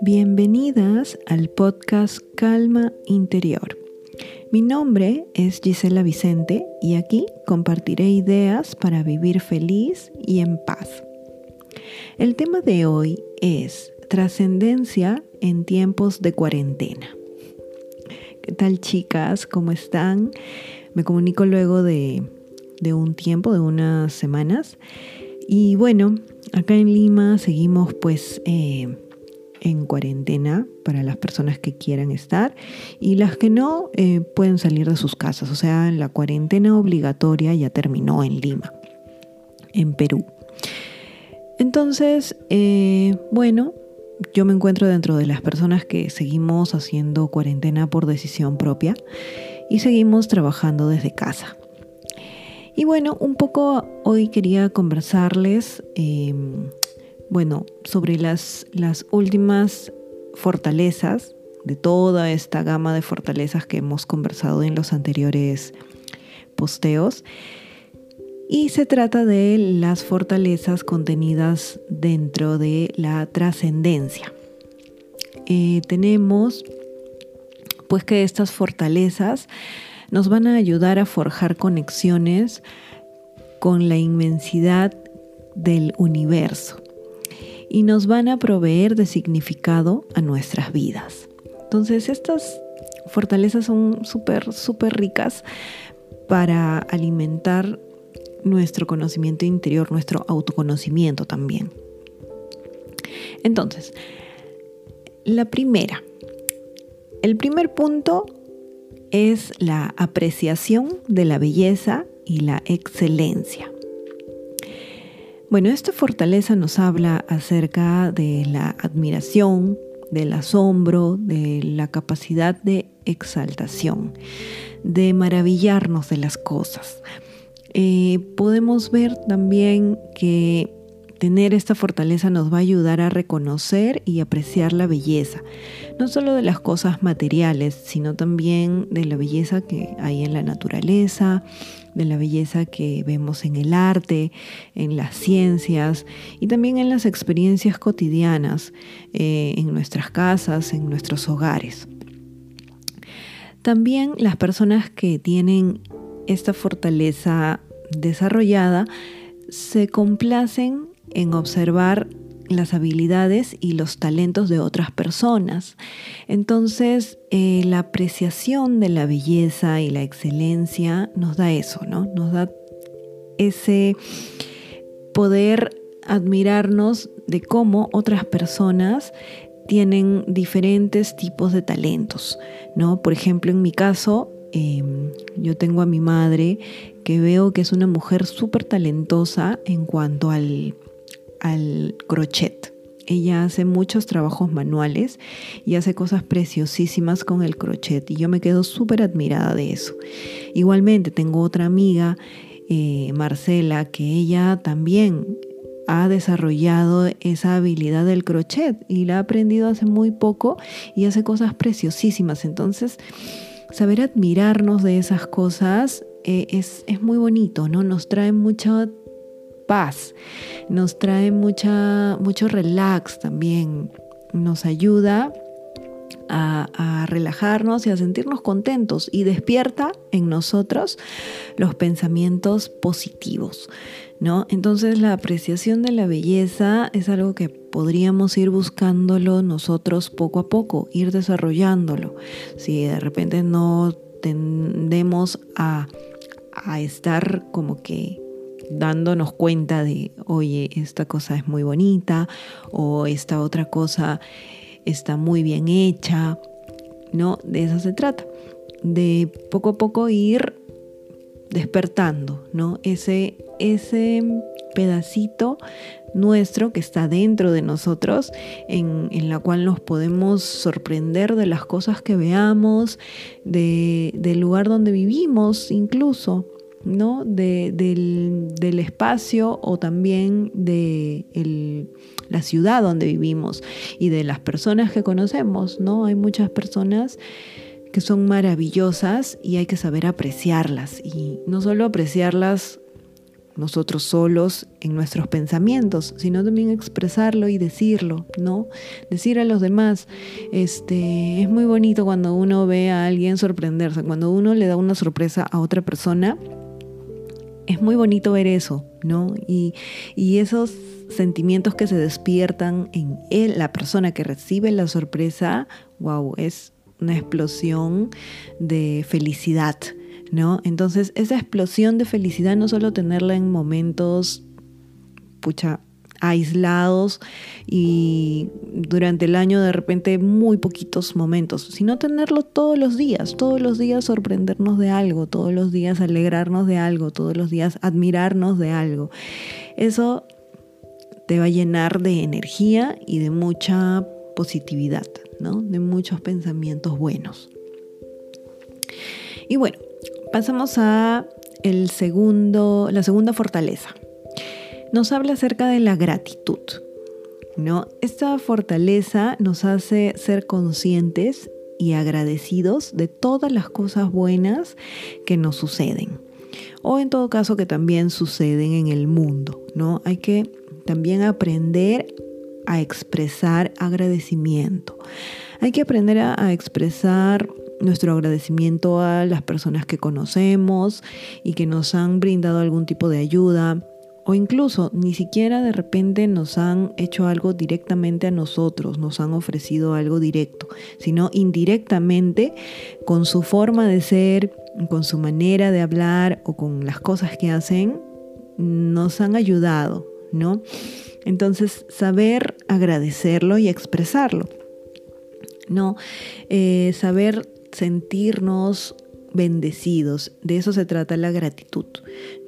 Bienvenidas al podcast Calma Interior. Mi nombre es Gisela Vicente y aquí compartiré ideas para vivir feliz y en paz. El tema de hoy es trascendencia en tiempos de cuarentena. ¿Qué tal chicas? ¿Cómo están? Me comunico luego de, un tiempo, de unas semanas. Y bueno, acá en Lima seguimos pues eh, en cuarentena para las personas que quieran estar y las que no eh, pueden salir de sus casas. O sea, la cuarentena obligatoria ya terminó en Lima, en Perú. Entonces, eh, bueno, yo me encuentro dentro de las personas que seguimos haciendo cuarentena por decisión propia y seguimos trabajando desde casa. Y bueno, un poco hoy quería conversarles em, bueno, sobre las, las últimas fortalezas de toda esta gama de fortalezas que hemos conversado en los anteriores posteos. Y se trata de las fortalezas contenidas dentro de la trascendencia. Eh, tenemos pues que estas fortalezas nos van a ayudar a forjar conexiones con la inmensidad del universo y nos van a proveer de significado a nuestras vidas. Entonces estas fortalezas son súper, súper ricas para alimentar nuestro conocimiento interior, nuestro autoconocimiento también. Entonces, la primera, el primer punto es la apreciación de la belleza y la excelencia. Bueno, esta fortaleza nos habla acerca de la admiración, del asombro, de la capacidad de exaltación, de maravillarnos de las cosas. Eh, podemos ver también que tener esta fortaleza nos va a ayudar a reconocer y apreciar la belleza, no solo de las cosas materiales, sino también de la belleza que hay en la naturaleza, de la belleza que vemos en el arte, en las ciencias y también en las experiencias cotidianas, eh, en nuestras casas, en nuestros hogares. También las personas que tienen esta fortaleza desarrollada se complacen en observar las habilidades y los talentos de otras personas. Entonces, eh, la apreciación de la belleza y la excelencia nos da eso, ¿no? Nos da ese poder admirarnos de cómo otras personas tienen diferentes tipos de talentos, ¿no? Por ejemplo, en mi caso, em, yo tengo a mi madre que veo que es una mujer súper talentosa en cuanto al al crochet. Ella hace muchos trabajos manuales y hace cosas preciosísimas con el crochet y yo me quedo súper admirada de eso. Igualmente tengo otra amiga, eh, Marcela, que ella también ha desarrollado esa habilidad del crochet y la ha aprendido hace muy poco y hace cosas preciosísimas. Entonces, saber admirarnos de esas cosas eh, es, es, muy bonito, ¿no? Nos trae mucha paz, nos trae mucha, mucho relax también, nos ayuda a, relajarnos y a sentirnos contentos y despierta en nosotros los pensamientos positivos, ¿no? Entonces la apreciación de la belleza es algo que podríamos ir buscándolo nosotros poco a poco, ir desarrollándolo. Si de repente no tendemos a estar como que dándonos cuenta de, oye, esta cosa es muy bonita o esta otra cosa está muy bien hecha, ¿no? De eso se trata, de poco a poco ir despertando, ¿no? Ese, ese pedacito nuestro que está dentro de nosotros, en, en, la cual nos podemos sorprender de las cosas que veamos, de, del lugar donde vivimos incluso, ¿no? De, del, espacio o también de la ciudad donde vivimos y de las personas que conocemos, ¿no? Hay muchas personas que son maravillosas y hay que saber apreciarlas y no solo apreciarlas nosotros solos en nuestros pensamientos, sino también expresarlo y decirlo, ¿no? Decir a los demás, este, es muy bonito cuando uno ve a alguien sorprenderse, cuando uno le da una sorpresa a otra persona, es muy bonito ver eso, ¿no? Y, y esos sentimientos que se despiertan en él, la persona que recibe la sorpresa, wow, es una explosión de felicidad, ¿no? Entonces, esa explosión de felicidad no solo tenerla en momentos, pucha, aislados y durante el año de repente muy poquitos momentos, sino tenerlo todos los días, todos los días sorprendernos de algo, todos los días alegrarnos de algo, todos los días admirarnos de algo. Eso te va a llenar de energía y de mucha positividad, ¿no? De muchos pensamientos buenos. Y bueno, pasamos a el segundo, la segunda fortaleza. Nos habla acerca de la gratitud. ¿no? Esta fortaleza nos hace ser conscientes y agradecidos de todas las cosas buenas que nos suceden. O en todo caso que también suceden en el mundo, ¿no? Hay que también aprender a expresar agradecimiento. Hay que aprender a, expresar nuestro agradecimiento a las personas que conocemos y que nos han brindado algún tipo de ayuda o incluso ni siquiera de repente nos han hecho algo directamente a nosotros, nos han ofrecido algo directo, sino indirectamente con su forma de ser, con su manera de hablar o con las cosas que hacen, nos han ayudado, ¿no? Entonces, saber agradecerlo y expresarlo, ¿no? Eh, saber sentirnos bendecidos, de eso se trata la gratitud,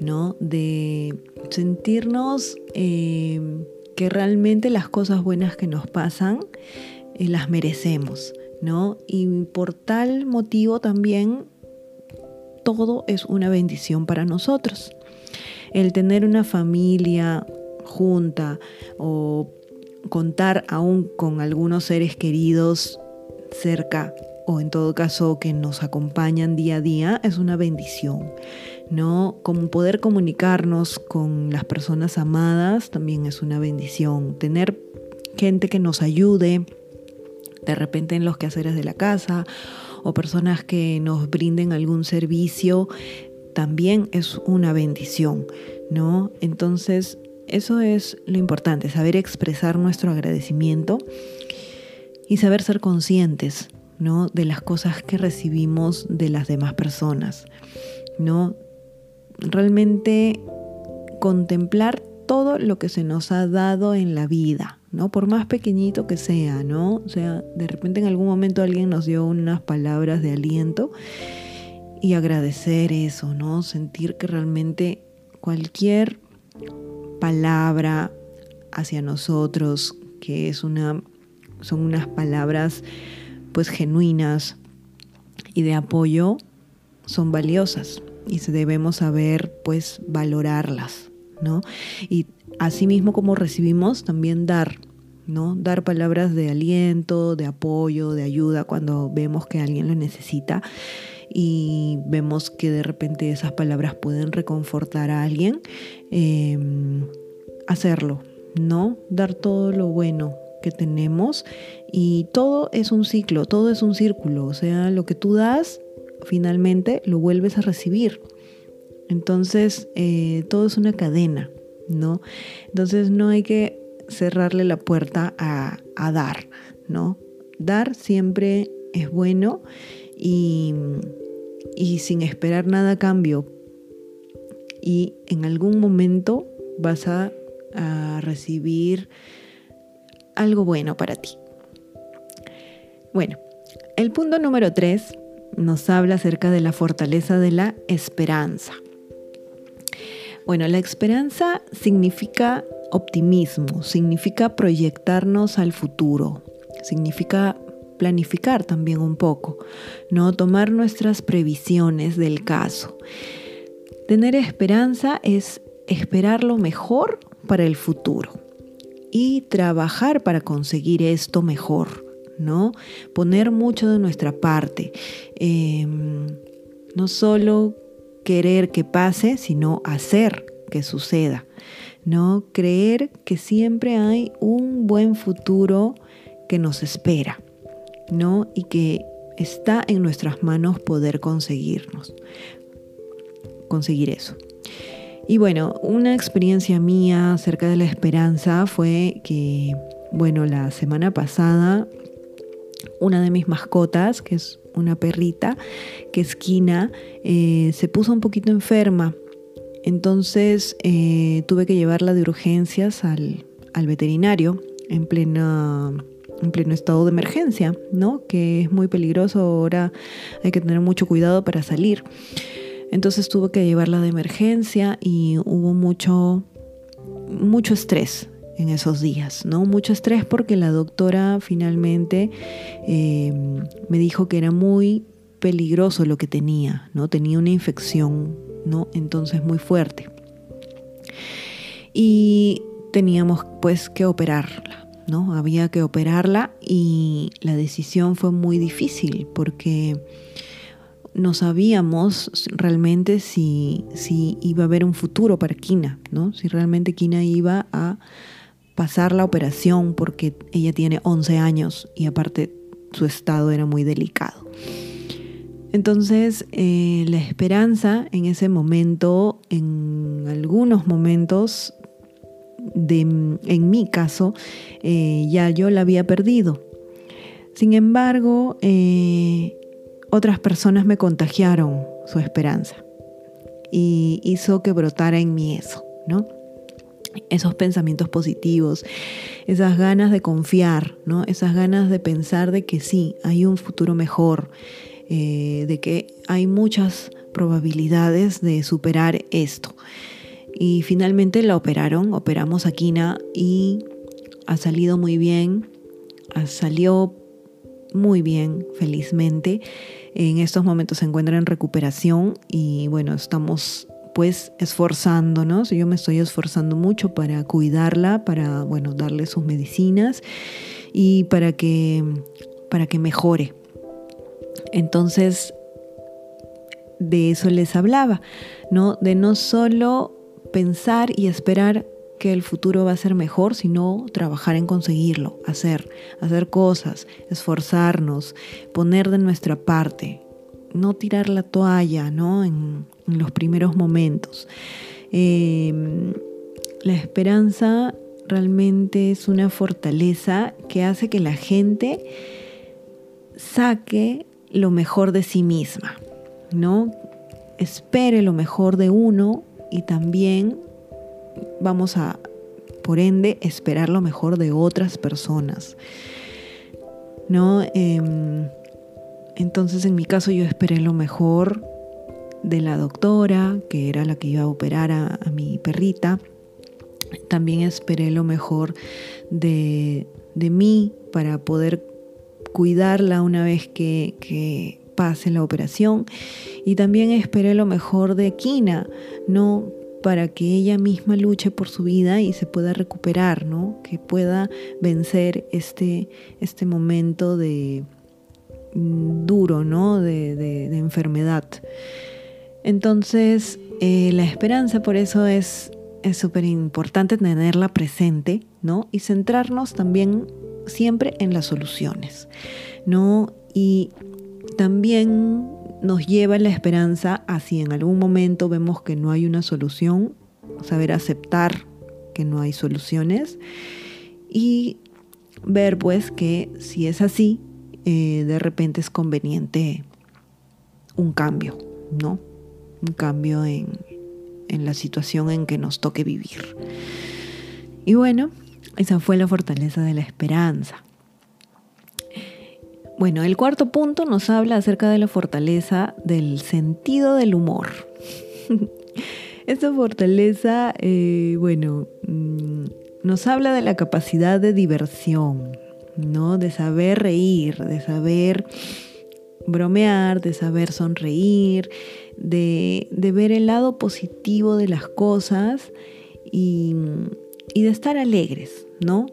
¿no? De sentirnos eh, que realmente las cosas buenas que nos pasan eh, las merecemos, ¿no? Y por tal motivo también todo es una bendición para nosotros. El tener una familia, junta o contar aún con algunos seres queridos cerca o en todo caso que nos acompañan día a día es una bendición. ¿No? Como poder comunicarnos con las personas amadas también es una bendición. Tener gente que nos ayude de repente en los quehaceres de la casa o personas que nos brinden algún servicio también es una bendición, ¿no? Entonces, eso es lo importante, saber expresar nuestro agradecimiento y saber ser conscientes ¿no? de las cosas que recibimos de las demás personas. ¿no? Realmente contemplar todo lo que se nos ha dado en la vida, ¿no? Por más pequeñito que sea, ¿no? O sea, de repente en algún momento alguien nos dio unas palabras de aliento y agradecer eso, ¿no? Sentir que realmente cualquier palabra hacia nosotros, que es una, son unas palabras pues genuinas y de apoyo, son valiosas y debemos saber pues valorarlas, ¿no? Y asimismo como recibimos, también dar, ¿no? Dar palabras de aliento, de apoyo, de ayuda cuando vemos que alguien lo necesita y vemos que de repente esas palabras pueden reconfortar a alguien, em, hacerlo, ¿no? Dar todo lo bueno que tenemos y todo es un ciclo, todo es un círculo, o sea, lo que tú das, finalmente lo vuelves a recibir. Entonces, eh, todo es una cadena, ¿no? Entonces no hay que cerrarle la puerta a, a dar, ¿no? Dar siempre es bueno y y sin esperar nada a cambio. Y en algún momento vas a, recibir algo bueno para ti. Bueno, el punto número 3 nos habla acerca de la fortaleza de la esperanza. Bueno, la esperanza significa optimismo, significa proyectarnos al futuro, significa planificar también un poco, ¿no? Tomar nuestras previsiones del caso. Tener esperanza es esperar lo mejor para el futuro y trabajar para conseguir esto mejor, ¿no? Poner mucho de nuestra parte. Em, no solo querer que pase, sino hacer que suceda, ¿no? Creer que siempre hay un buen futuro que nos espera, ¿no? Y que está en nuestras manos poder conseguirnos, conseguir eso. Y bueno, una experiencia mía acerca de la esperanza fue que, bueno, la semana pasada, una de mis mascotas, que es una perrita, que es Kina, eh, se puso un poquito enferma. Entonces eh, tuve que llevarla de urgencias al, al veterinario en en pleno estado de emergencia, ¿no? Que es muy peligroso, ahora hay que tener mucho cuidado para salir. Entonces tuve que llevarla de emergencia y hubo mucho, mucho estrés en esos días, ¿no? Mucho estrés porque la doctora finalmente eh, me dijo que era muy peligroso lo que tenía, ¿no? Tenía una infección, ¿no? Entonces muy fuerte. Y teníamos pues que operarla, ¿no? Había que operarla y la decisión fue muy difícil porque no sabíamos realmente si, si iba a haber un futuro para Kina, ¿no? Si realmente Kina iba a pasar la operación porque ella tiene 11 años y aparte su estado era muy delicado. Entonces, eh, la esperanza en ese momento, en algunos momentos, de, en mi caso, eh, ya yo la había perdido. Sin embargo, eh, otras personas me contagiaron su esperanza y hizo que brotara en mí eso, ¿no? Esos pensamientos positivos, esas ganas de confiar, ¿no? Esas ganas de pensar de que sí, hay un futuro mejor, eh, de que hay muchas probabilidades de superar esto. Y finalmente la operaron, operamos a Kina y ha salido muy bien, salió muy bien, felizmente. En estos momentos se encuentra en recuperación y bueno, estamos pues esforzándonos. Yo me estoy esforzando mucho para cuidarla, para bueno, darle sus medicinas y para que para que mejore. Entonces de eso les hablaba, ¿no? De no solo pensar y esperar que el futuro va a ser mejor, sino trabajar en conseguirlo, hacer, hacer cosas, esforzarnos, poner de nuestra parte, no tirar la toalla, ¿no? Los primeros momentos. Em, la esperanza realmente es una fortaleza que hace que la gente saque lo mejor de sí misma, ¿no? Espere lo mejor de uno y también vamos a, por ende, esperar lo mejor de otras personas. ¿No? Em, entonces, en mi caso, yo esperé lo mejor de la doctora, que era la que iba a operar a, mi perrita. También esperé lo mejor de, mí para poder cuidarla una vez que, que, pase la operación. Y también esperé lo mejor de Kina, ¿no? para que ella misma luche por su vida y se pueda recuperar, ¿no? Que pueda vencer este, este momento de mm, duro, ¿no? De, enfermedad. Entonces, eh, la esperanza por eso es súper importante tenerla presente, ¿no? Y centrarnos también siempre en las soluciones, ¿no? Y también nos lleva la esperanza a si en algún momento vemos que no hay una solución, saber aceptar que no hay soluciones y ver pues que si es así, eh, de repente es conveniente un cambio, ¿no? Un cambio en, en la situación en que nos toque vivir. Y bueno, esa fue la fortaleza de la esperanza. Bueno, el cuarto punto nos habla acerca de la fortaleza del sentido del humor. Esta fortaleza, eh, bueno, mm, nos habla de la capacidad de diversión, ¿no? De saber reír, de saber bromear, de saber sonreír, de, ver el lado positivo de las cosas y, y de estar alegres, ¿no?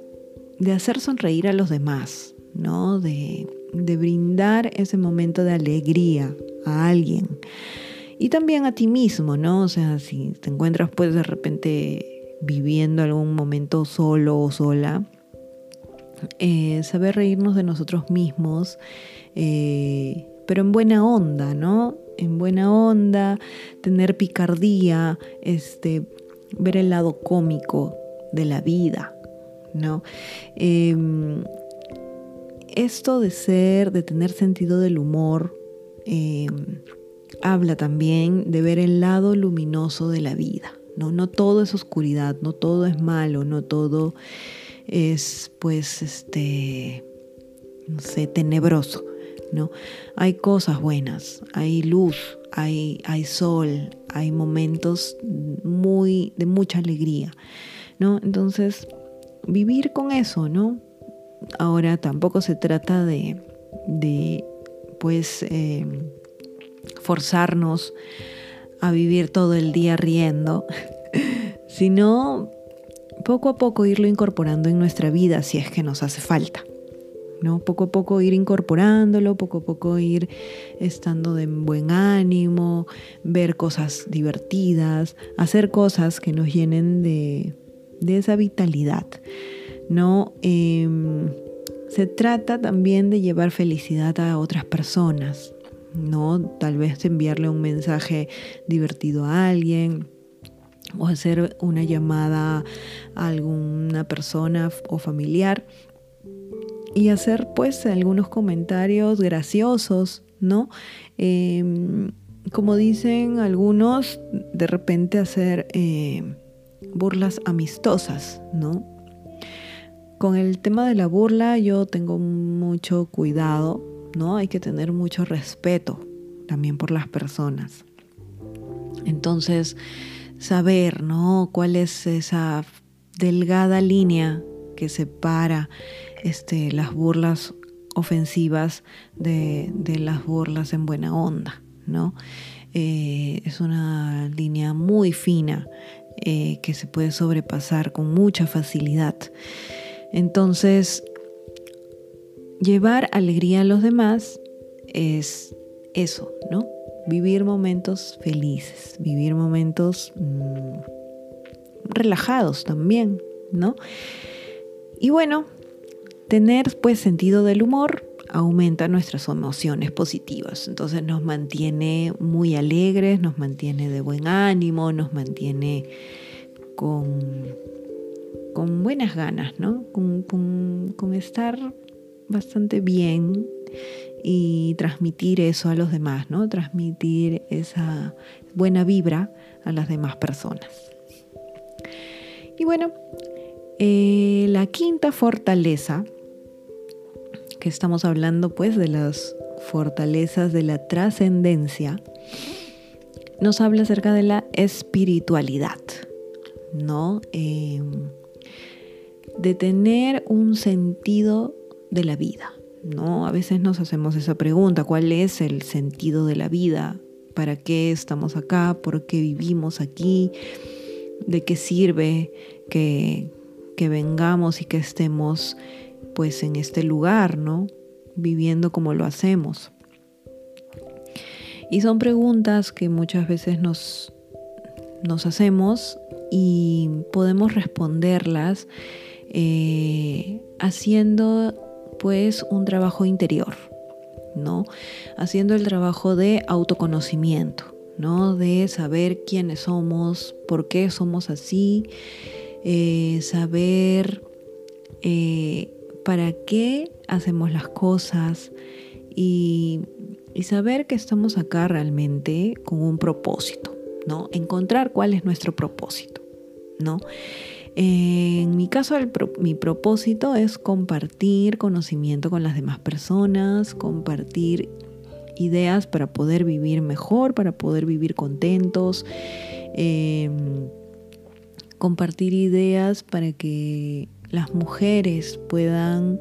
De hacer sonreír a los demás, ¿no? De, de brindar ese momento de alegría a alguien. Y también a ti mismo, ¿no? O sea, si te encuentras pues de repente viviendo algún momento solo o sola, eh, saber reírnos de nosotros mismos, eh, pero en buena onda, ¿no? En buena onda, tener picardía, este, ver el lado cómico de la vida, ¿no? Em, esto de ser, de tener sentido del humor, em, habla también de ver el lado luminoso de la vida. ¿no? no todo es oscuridad, no todo es malo, no todo es pues este, no sé, tenebroso. ¿no? Hay cosas buenas, hay luz, hay, hay sol, hay momentos muy, de mucha alegría. ¿no? Entonces, vivir con eso, ¿no? Ahora tampoco se trata de, de pues, em, forzarnos a vivir todo el día riendo, sino poco a poco irlo incorporando en nuestra vida si es que nos hace falta. ¿no? Poco a poco ir incorporándolo, poco a poco ir estando de buen ánimo, ver cosas divertidas, hacer cosas que nos llenen de, de esa vitalidad. ¿no? Em, se trata también de llevar felicidad a otras personas, ¿no? Tal vez enviarle un mensaje divertido a alguien o hacer una llamada a alguna persona o familiar y hacer pues algunos comentarios graciosos, ¿no? Em, como dicen algunos, de repente hacer eh, burlas amistosas, ¿no? Con el tema de la burla yo tengo mucho cuidado, ¿no? Hay que tener mucho respeto también por las personas. Entonces, saber, ¿no? Cuál es esa delgada línea que separa este, las burlas ofensivas de, las burlas en buena onda, ¿no? Eh, es una línea muy fina eh, que se puede sobrepasar con mucha facilidad. Entonces, llevar alegría a los demás es eso, ¿no? Vivir momentos felices, vivir momentos mm, relajados también, ¿no? Y bueno, tener pues sentido del humor aumenta nuestras emociones positivas. Entonces nos mantiene muy alegres, nos mantiene de buen ánimo, nos mantiene con con buenas ganas, ¿no? Con, estar bastante bien y transmitir eso a los demás, ¿no? Transmitir esa buena vibra a las demás personas. Y bueno, eh, la quinta fortaleza, que estamos hablando pues de las fortalezas de la trascendencia, nos habla acerca de la espiritualidad, ¿no? Em, de tener un sentido de la vida. ¿No? A veces nos hacemos esa pregunta, ¿cuál es el sentido de la vida? ¿Para qué estamos acá? ¿Por qué vivimos aquí? ¿De qué sirve que, que vengamos y que estemos pues en este lugar, ¿no? Viviendo como lo hacemos. Y son preguntas que muchas veces nos, nos hacemos y podemos responderlas eh, haciendo pues un trabajo interior, ¿no? Haciendo el trabajo de autoconocimiento, ¿no? De saber quiénes somos, por qué somos así, eh, saber eh, para qué hacemos las cosas y, y saber que estamos acá realmente con un propósito, ¿no? Encontrar cuál es nuestro propósito, ¿no? En mi caso, mi propósito es compartir conocimiento con las demás personas, compartir ideas para poder vivir mejor, para poder vivir contentos, em, compartir ideas para que las mujeres puedan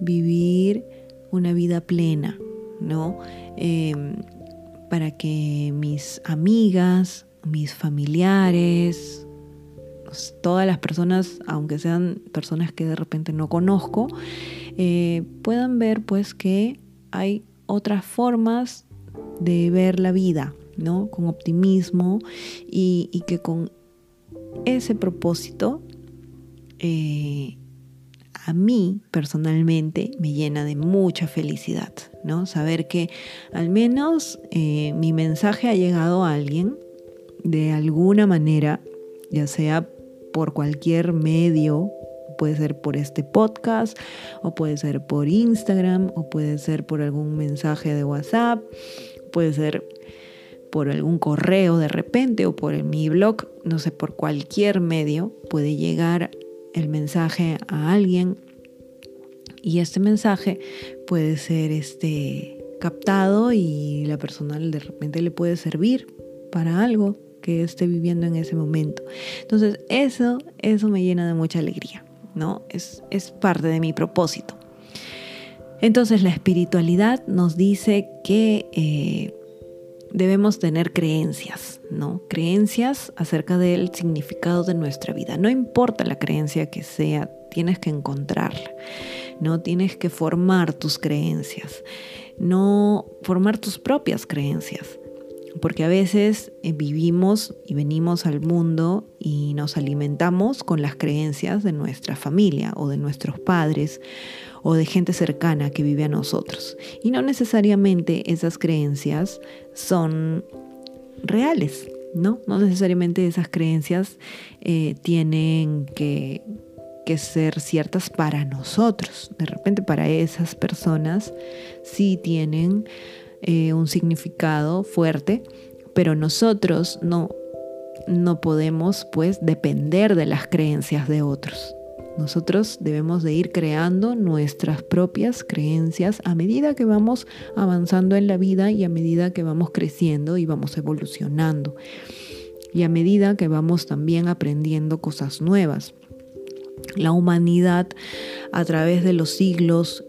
vivir una vida plena, ¿no? Em, para que mis amigas, mis familiares, todas las personas, aunque sean personas que de repente no conozco, eh, puedan ver pues que hay otras formas de ver la vida, ¿no? Con optimismo y, que con ese propósito eh, a mí personalmente me llena de mucha felicidad, ¿no? Saber que al menos eh, mi mensaje ha llegado a alguien de alguna manera, ya sea por cualquier medio, puede ser por este podcast, o puede ser por Instagram, o puede ser por algún mensaje de WhatsApp, puede ser por algún correo de repente o por mi blog, no sé, por cualquier medio puede llegar el mensaje a alguien. Y este mensaje puede ser este captado y la persona de repente le puede servir para algo que esté viviendo en ese momento. Entonces, eso, eso me llena de mucha alegría, ¿no? Es, es parte de mi propósito. Entonces, la espiritualidad nos dice que eh, debemos tener creencias, ¿no? Creencias acerca del significado de nuestra vida. No importa la creencia que sea, tienes que encontrarla, ¿no? Tienes que formar tus creencias, no formar tus propias creencias. Porque a veces eh, vivimos y venimos al mundo y nos alimentamos con las creencias de nuestra familia o de nuestros padres o de gente cercana que vive a nosotros. Y no necesariamente esas creencias son reales, ¿no? No necesariamente esas creencias eh, tienen que, ser ciertas para nosotros. De repente para esas personas sí tienen eh, un significado fuerte, pero nosotros no, no podemos pues depender de las creencias de otros. Nosotros debemos de ir creando nuestras propias creencias a medida que vamos avanzando en la vida y a medida que vamos creciendo y vamos evolucionando. Y a medida que vamos también aprendiendo cosas nuevas. La humanidad a través de los siglos,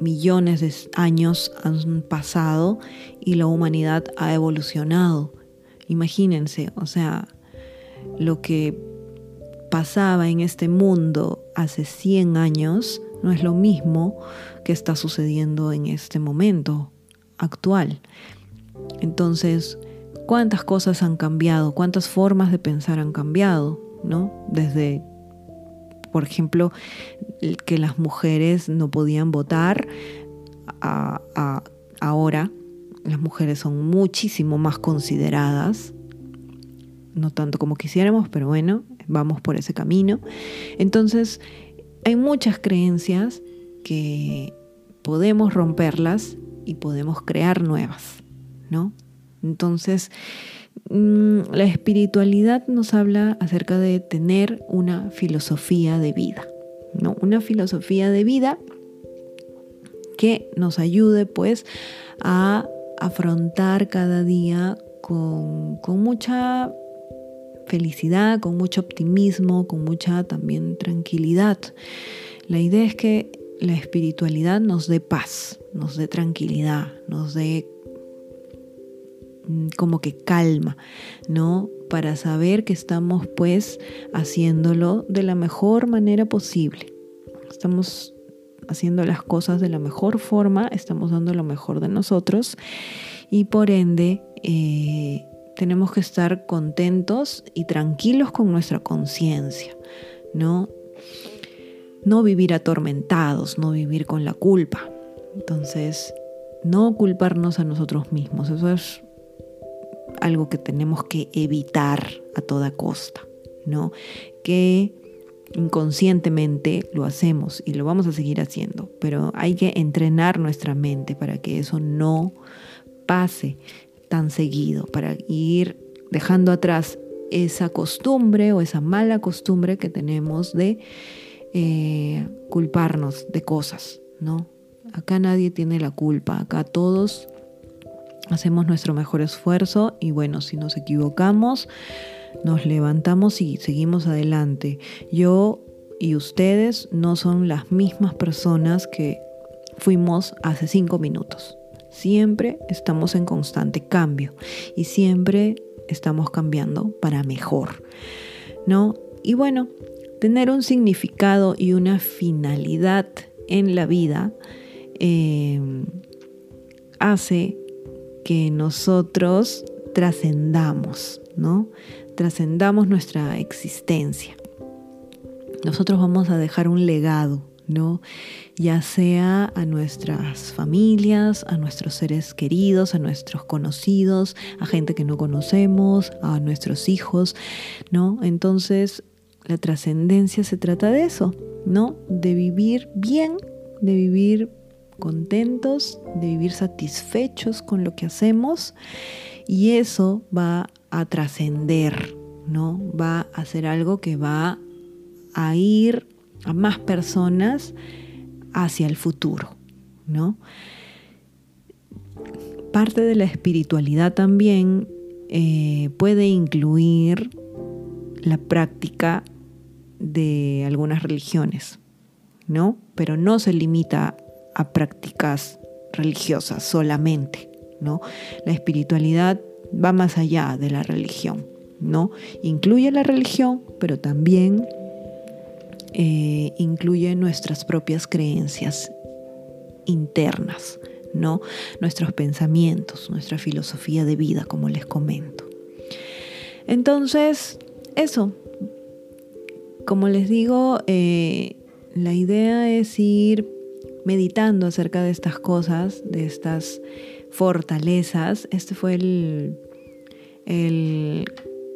millones de años han pasado y la humanidad ha evolucionado. Imagínense, o sea, lo que pasaba en este mundo hace 100 años no es lo mismo que está sucediendo en este momento actual. Entonces, ¿cuántas cosas han cambiado? ¿Cuántas formas de pensar han cambiado? ¿No? Desde, por ejemplo, que las mujeres no podían votar, ahora las mujeres son muchísimo más consideradas, no tanto como quisiéramos, pero bueno, vamos por ese camino. Entonces, hay muchas creencias que podemos romperlas y podemos crear nuevas, ¿no? Entonces, la espiritualidad nos habla acerca de tener una filosofía de vida, ¿no? Una filosofía de vida que nos ayude pues a afrontar cada día con, con mucha felicidad, con mucho optimismo, con mucha también tranquilidad. La idea es que la espiritualidad nos dé paz, nos dé tranquilidad, nos dé mm, como que calma, ¿no? Para saber que estamos pues haciéndolo de la mejor manera posible. Estamos haciendo las cosas de la mejor forma, estamos dando lo mejor de nosotros y por ende eh, tenemos que estar contentos y tranquilos con nuestra conciencia, ¿no? No vivir atormentados, no vivir con la culpa. Entonces, no culparnos a nosotros mismos, eso es algo que tenemos que evitar a toda costa, ¿no? Que inconscientemente lo hacemos y lo vamos a seguir haciendo, pero hay que entrenar nuestra mente para que eso no pase tan seguido, para ir dejando atrás esa costumbre o esa mala costumbre que tenemos de eh, culparnos de cosas, ¿no? Acá nadie tiene la culpa, acá todos hacemos nuestro mejor esfuerzo y bueno, si nos equivocamos, nos levantamos y seguimos adelante. Yo y ustedes no son las mismas personas que fuimos hace cinco minutos. Siempre estamos en constante cambio y siempre estamos cambiando para mejor, ¿no? Y bueno, tener un significado y una finalidad en la vida eh, hace que nosotros trascendamos, ¿no? Trascendamos nuestra existencia. Nosotros vamos a dejar un legado, ¿no? Ya sea a nuestras familias, a nuestros seres queridos, a nuestros conocidos, a gente que no conocemos, a nuestros hijos, ¿no? Entonces, la trascendencia se trata de eso, ¿no? De vivir bien, de vivir contentos, de vivir satisfechos con lo que hacemos y eso va a trascender, ¿no? Va a ser algo que va a ir a más personas hacia el futuro, ¿no? Parte de la espiritualidad también eh, puede incluir la práctica de algunas religiones, ¿no? Pero no se limita a prácticas religiosas solamente, ¿no? La espiritualidad va más allá de la religión, ¿no? Incluye la religión, pero también eh, incluye nuestras propias creencias internas, ¿no? Nuestros pensamientos, nuestra filosofía de vida, como les comento. Entonces, eso, como les digo, eh, la idea es ir meditando acerca de estas cosas, de estas fortalezas. Este fue el,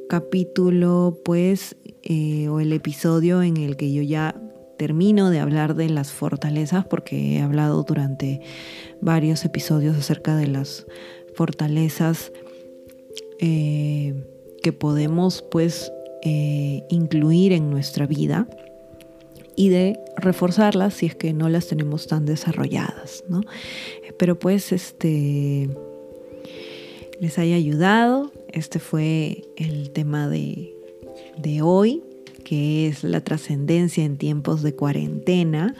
capítulo, pues, eh, o el episodio en el que yo ya termino de hablar de las fortalezas, porque he hablado durante varios episodios acerca de las fortalezas eh, que podemos, pues, eh, incluir en nuestra vida y de reforzarlas si es que no las tenemos tan desarrolladas, ¿no? Espero pues este les haya ayudado. Este fue el tema de, de hoy, que es la trascendencia en tiempos de cuarentena.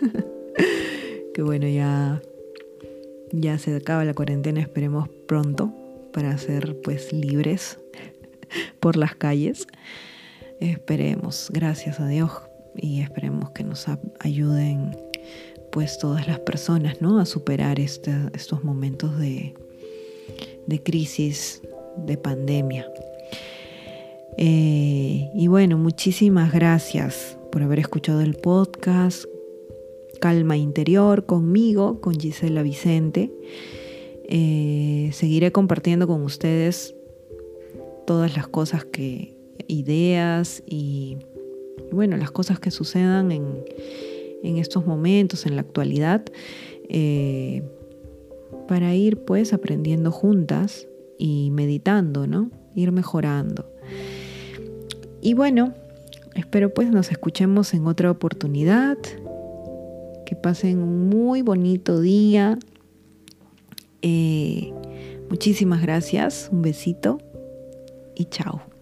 que bueno, ya, ya se acaba la cuarentena, esperemos pronto para ser pues libres por las calles. Esperemos, gracias a Dios y esperemos que nos ayuden pues todas las personas ¿no? a superar este, estos momentos de, de, crisis, de pandemia. Eh, y bueno, muchísimas gracias por haber escuchado el podcast Calma Interior conmigo, con Gisela Vicente. Eh, seguiré compartiendo con ustedes todas las cosas que, ideas y bueno, las cosas que sucedan en, estos momentos, en la actualidad, eh, para ir pues aprendiendo juntas y meditando, ¿no? Ir mejorando. Y bueno, espero pues nos escuchemos en otra oportunidad. Que pasen un muy bonito día. Eh, muchísimas gracias, un besito y chao.